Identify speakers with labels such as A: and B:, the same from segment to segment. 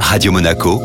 A: Radio Monaco,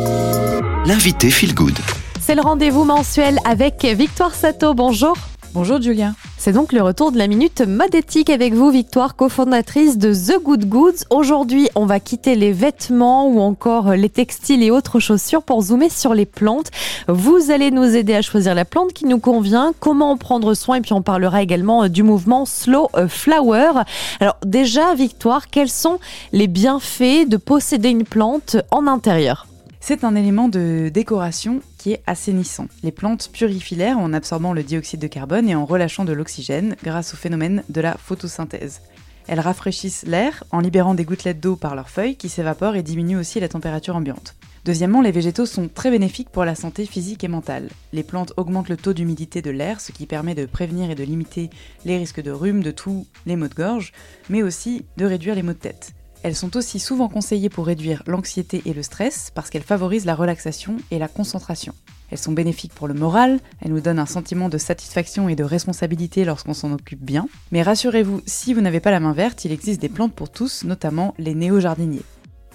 A: l'invité Feel Good.
B: C'est le rendez-vous mensuel avec Victoire Sato. Bonjour.
C: Bonjour Julien.
B: C'est donc le retour de la minute mode avec vous, Victoire, cofondatrice de The Good Goods. Aujourd'hui, on va quitter les vêtements ou encore les textiles et autres chaussures pour zoomer sur les plantes. Vous allez nous aider à choisir la plante qui nous convient, comment en prendre soin et puis on parlera également du mouvement Slow Flower. Alors déjà, Victoire, quels sont les bienfaits de posséder une plante en intérieur?
C: C'est un élément de décoration qui est assainissant. Les plantes purifient l'air en absorbant le dioxyde de carbone et en relâchant de l'oxygène grâce au phénomène de la photosynthèse. Elles rafraîchissent l'air en libérant des gouttelettes d'eau par leurs feuilles qui s'évaporent et diminuent aussi la température ambiante. Deuxièmement, les végétaux sont très bénéfiques pour la santé physique et mentale. Les plantes augmentent le taux d'humidité de l'air, ce qui permet de prévenir et de limiter les risques de rhume, de toux, les maux de gorge, mais aussi de réduire les maux de tête. Elles sont aussi souvent conseillées pour réduire l'anxiété et le stress parce qu'elles favorisent la relaxation et la concentration. Elles sont bénéfiques pour le moral, elles nous donnent un sentiment de satisfaction et de responsabilité lorsqu'on s'en occupe bien. Mais rassurez-vous, si vous n'avez pas la main verte, il existe des plantes pour tous, notamment les néo-jardiniers.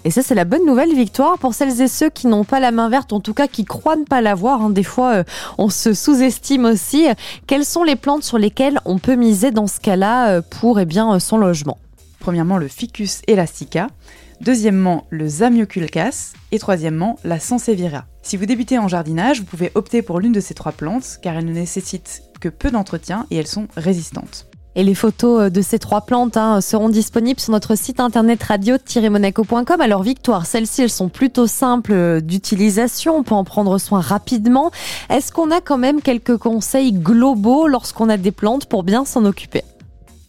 B: Et ça, c'est la bonne nouvelle, Victoire, pour celles et ceux qui n'ont pas la main verte, en tout cas qui croient ne pas l'avoir. Hein. Des fois, euh, on se sous-estime aussi. Quelles sont les plantes sur lesquelles on peut miser dans ce cas-là euh, pour eh bien, euh, son logement?
C: Premièrement, le Ficus elastica. Deuxièmement, le Zamioculcas. Et troisièmement, la Sansevieria. Si vous débutez en jardinage, vous pouvez opter pour l'une de ces trois plantes car elles ne nécessitent que peu d'entretien et elles sont résistantes.
B: Et les photos euh, de ces trois plantes hein, seront disponibles sur notre site internet radio-monaco.com. Alors Victoire, celles-ci, elles sont plutôt simples euh, d'utilisation, on peut en prendre soin rapidement. Est-ce qu'on a quand même quelques conseils globaux lorsqu'on a des plantes pour bien s'en occuper?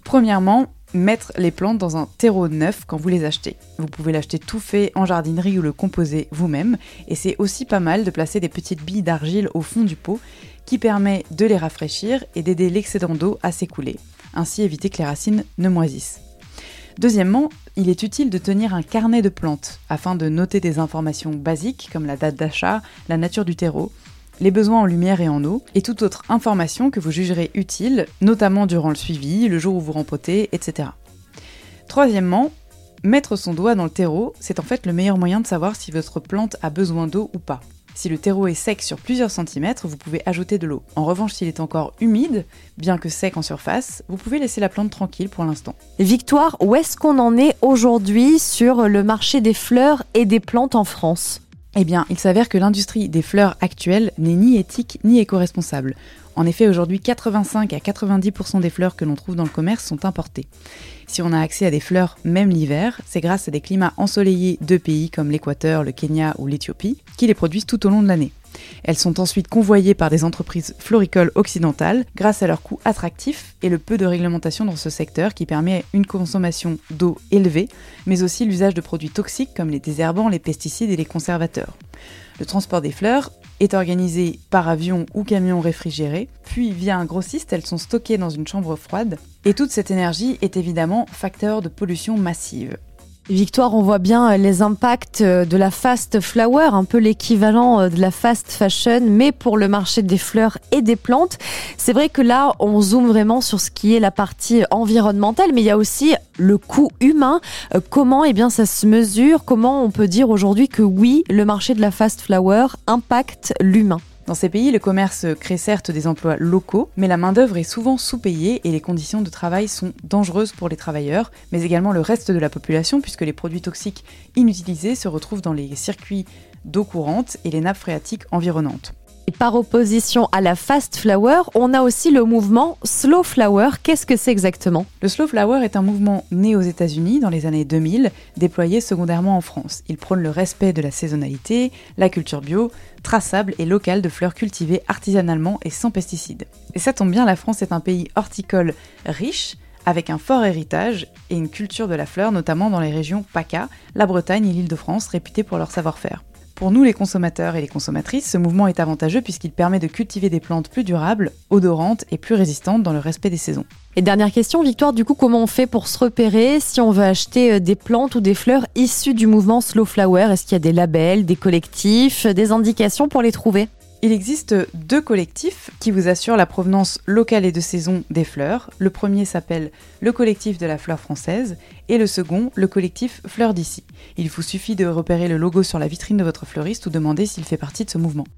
C: Premièrement, mettre les plantes dans un terreau neuf quand vous les achetez. Vous pouvez l'acheter tout fait en jardinerie ou le composer vous-même. Et c'est aussi pas mal de placer des petites billes d'argile au fond du pot qui permet de les rafraîchir et d'aider l'excédent d'eau à s'écouler. Ainsi éviter que les racines ne moisissent. Deuxièmement, il est utile de tenir un carnet de plantes afin de noter des informations basiques comme la date d'achat, la nature du terreau, les besoins en lumière et en eau, et toute autre information que vous jugerez utile, notamment durant le suivi, le jour où vous rempotez, etc. Troisièmement, mettre son doigt dans le terreau, c'est en fait le meilleur moyen de savoir si votre plante a besoin d'eau ou pas. Si le terreau est sec sur plusieurs centimètres, vous pouvez ajouter de l'eau. En revanche, s'il est encore humide, bien que sec en surface, vous pouvez laisser la plante tranquille pour l'instant.
B: Victoire, où est-ce qu'on en est aujourd'hui sur le marché des fleurs et des plantes en France?
C: Eh bien, il s'avère que l'industrie des fleurs actuelle n'est ni éthique ni éco-responsable. En effet, aujourd'hui, 85 à 90% des fleurs que l'on trouve dans le commerce sont importées. Si on a accès à des fleurs même l'hiver, c'est grâce à des climats ensoleillés de pays comme l'Équateur, le Kenya ou l'Éthiopie qui les produisent tout au long de l'année. Elles sont ensuite convoyées par des entreprises floricoles occidentales grâce à leur coût attractif et le peu de réglementation dans ce secteur qui permet une consommation d'eau élevée, mais aussi l'usage de produits toxiques comme les désherbants, les pesticides et les conservateurs. Le transport des fleurs est organisé par avion ou camion réfrigéré, puis via un grossiste, elles sont stockées dans une chambre froide, et toute cette énergie est évidemment facteur de pollution massive.
B: Victoire, on voit bien euh, les impacts euh, de la fast flower, un peu l'équivalent euh, de la fast fashion, mais pour le marché des fleurs et des plantes. C'est vrai que là, on zoome vraiment sur ce qui est la partie environnementale, mais il y a aussi le coût humain. Comment eh bien, ça se mesure? Comment on peut dire aujourd'hui que oui, le marché de la fast flower impacte l'humain?
C: Dans ces pays, le commerce crée certes des emplois locaux, mais la main-d'œuvre est souvent sous-payée et les conditions de travail sont dangereuses pour les travailleurs, mais également le reste de la population, puisque les produits toxiques inutilisés se retrouvent dans les circuits d'eau courante et les nappes phréatiques environnantes.
B: Par opposition à la fast flower, on a aussi le mouvement slow flower. Qu'est-ce que c'est exactement?
C: Le slow flower est un mouvement né aux États-Unis dans les années 2000, déployé secondairement en France. Il prône le respect de la saisonnalité, la culture bio, traçable et locale de fleurs cultivées artisanalement et sans pesticides. Et ça tombe bien, la France est un pays horticole riche avec un fort héritage et une culture de la fleur, notamment dans les régions PACA, la Bretagne et l'Île-de-France, réputées pour leur savoir-faire. Pour nous les consommateurs et les consommatrices, ce mouvement est avantageux puisqu'il permet de cultiver des plantes plus durables, odorantes et plus résistantes dans le respect des saisons.
B: Et dernière question, Victoire, du coup, comment on fait pour se repérer si on veut acheter euh, des plantes ou des fleurs issues du mouvement Slow Flower Est-ce qu'il y a des labels, des collectifs, des indications pour les trouver?
C: Il existe deux collectifs qui vous assurent la provenance locale et de saison des fleurs. Le premier s'appelle le collectif de la fleur française et le second le collectif Fleurs d'ici. Il vous suffit de repérer le logo sur la vitrine de votre fleuriste ou demander s'il fait partie de ce mouvement.